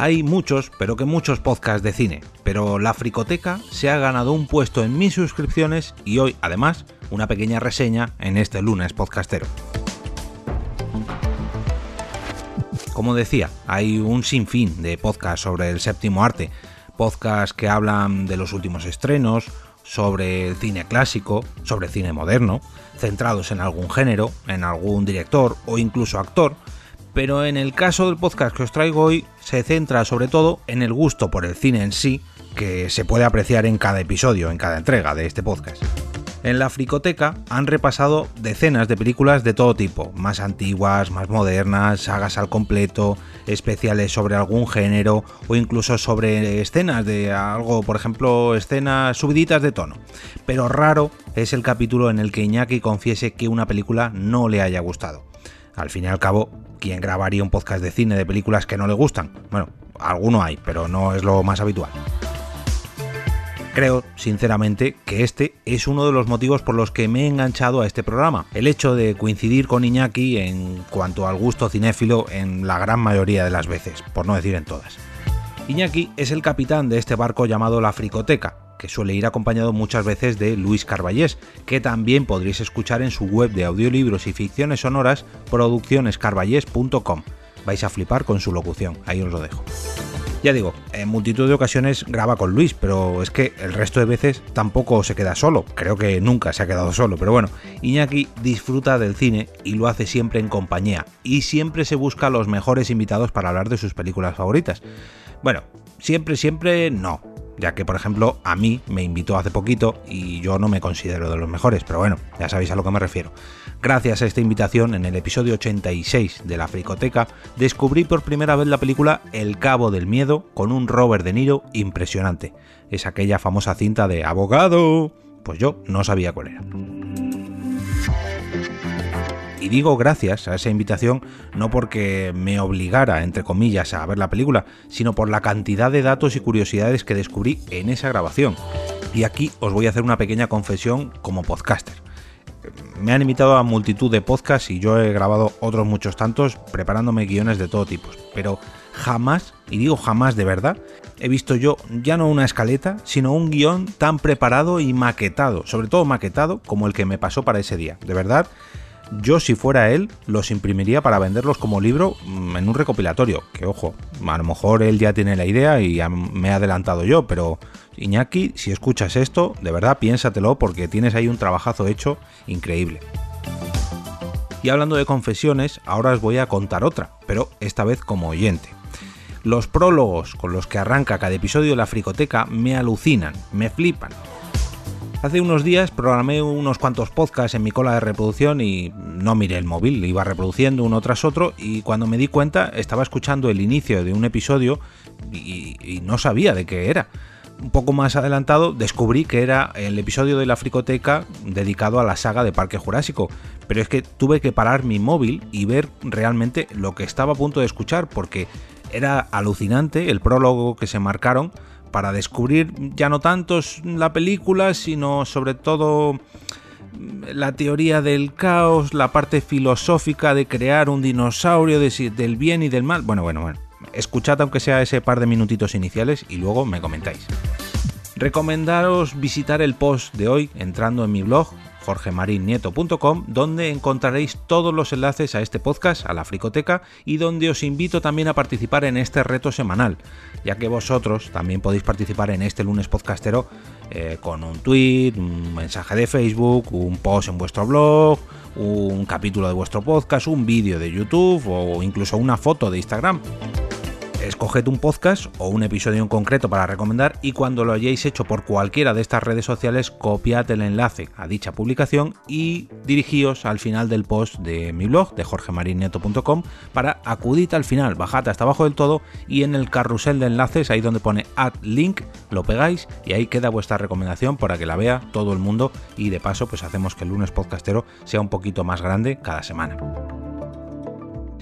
Hay muchos, pero que muchos podcasts de cine, pero la Fricoteca se ha ganado un puesto en mis suscripciones y hoy, además, una pequeña reseña en este lunes podcastero. Como decía, hay un sinfín de podcasts sobre el séptimo arte, podcasts que hablan de los últimos estrenos, sobre el cine clásico, sobre cine moderno, centrados en algún género, en algún director o incluso actor, pero en el caso del podcast que os traigo hoy se centra sobre todo en el gusto por el cine en sí, que se puede apreciar en cada episodio, en cada entrega de este podcast. En la Fricoteca han repasado decenas de películas de todo tipo, más antiguas, más modernas, sagas al completo, especiales sobre algún género o incluso sobre escenas de algo, por ejemplo, escenas subiditas de tono. Pero raro es el capítulo en el que Iñaki confiese que una película no le haya gustado. Al fin y al cabo, ¿quién grabaría un podcast de cine de películas que no le gustan? Bueno, alguno hay, pero no es lo más habitual. Creo, sinceramente, que este es uno de los motivos por los que me he enganchado a este programa. El hecho de coincidir con Iñaki en cuanto al gusto cinéfilo en la gran mayoría de las veces, por no decir en todas. Iñaki es el capitán de este barco llamado La Fricoteca, que suele ir acompañado muchas veces de Luis Carballés, que también podréis escuchar en su web de audiolibros y ficciones sonoras produccionescarballés.com. Vais a flipar con su locución, ahí os lo dejo. Ya digo, en multitud de ocasiones graba con Luis, pero es que el resto de veces tampoco se queda solo. Creo que nunca se ha quedado solo, pero bueno, Iñaki disfruta del cine y lo hace siempre en compañía, y siempre se busca los mejores invitados para hablar de sus películas favoritas. Bueno, siempre, siempre no, ya que por ejemplo a mí me invitó hace poquito y yo no me considero de los mejores, pero bueno, ya sabéis a lo que me refiero. Gracias a esta invitación, en el episodio 86 de la Fricoteca, descubrí por primera vez la película El Cabo del Miedo con un Robert De Niro impresionante. Es aquella famosa cinta de abogado. Pues yo no sabía cuál era. Y digo gracias a esa invitación no porque me obligara, entre comillas, a ver la película, sino por la cantidad de datos y curiosidades que descubrí en esa grabación. Y aquí os voy a hacer una pequeña confesión como podcaster. Me han invitado a multitud de podcasts y yo he grabado otros muchos tantos preparándome guiones de todo tipo, pero jamás, y digo jamás de verdad, he visto yo ya no una escaleta, sino un guion tan preparado y maquetado, sobre todo maquetado como el que me pasó para ese día. De verdad, yo si fuera él los imprimiría para venderlos como libro mm, en un recopilatorio. Que ojo, a lo mejor él ya tiene la idea y me he adelantado yo, pero Iñaki, si escuchas esto, de verdad piénsatelo porque tienes ahí un trabajazo hecho increíble. Y hablando de confesiones, ahora os voy a contar otra, pero esta vez como oyente. Los prólogos con los que arranca cada episodio de la fricoteca me alucinan, me flipan. Hace unos días programé unos cuantos podcasts en mi cola de reproducción y no miré el móvil, iba reproduciendo uno tras otro y cuando me di cuenta estaba escuchando el inicio de un episodio y, no sabía de qué era. Un poco más adelantado descubrí que era el episodio de la Fricoteca dedicado a la saga de Parque Jurásico, pero es que tuve que parar mi móvil y ver realmente lo que estaba a punto de escuchar porque era alucinante el prólogo que se marcaron para descubrir ya no tanto la película, sino sobre todo la teoría del caos, la parte filosófica de crear un dinosaurio del bien y del mal. Bueno, bueno, bueno. Escuchad aunque sea ese par de minutitos iniciales y luego me comentáis. Recomendaros visitar el post de hoy entrando en mi blog jorgemarinieto.com, donde encontraréis todos los enlaces a este podcast, a la Fricoteca, y donde os invito también a participar en este reto semanal, ya que vosotros también podéis participar en este lunes podcastero eh, con un tweet, un mensaje de Facebook, un post en vuestro blog, un capítulo de vuestro podcast, un vídeo de YouTube o incluso una foto de Instagram. Escoged un podcast o un episodio en concreto para recomendar y cuando lo hayáis hecho por cualquiera de estas redes sociales, copiad el enlace a dicha publicación y dirigíos al final del post de mi blog de jorgemarineto.com para acudir al final, bajad hasta abajo del todo y en el carrusel de enlaces, ahí donde pone add link, lo pegáis y ahí queda vuestra recomendación para que la vea todo el mundo y de paso pues hacemos que el lunes podcastero sea un poquito más grande cada semana.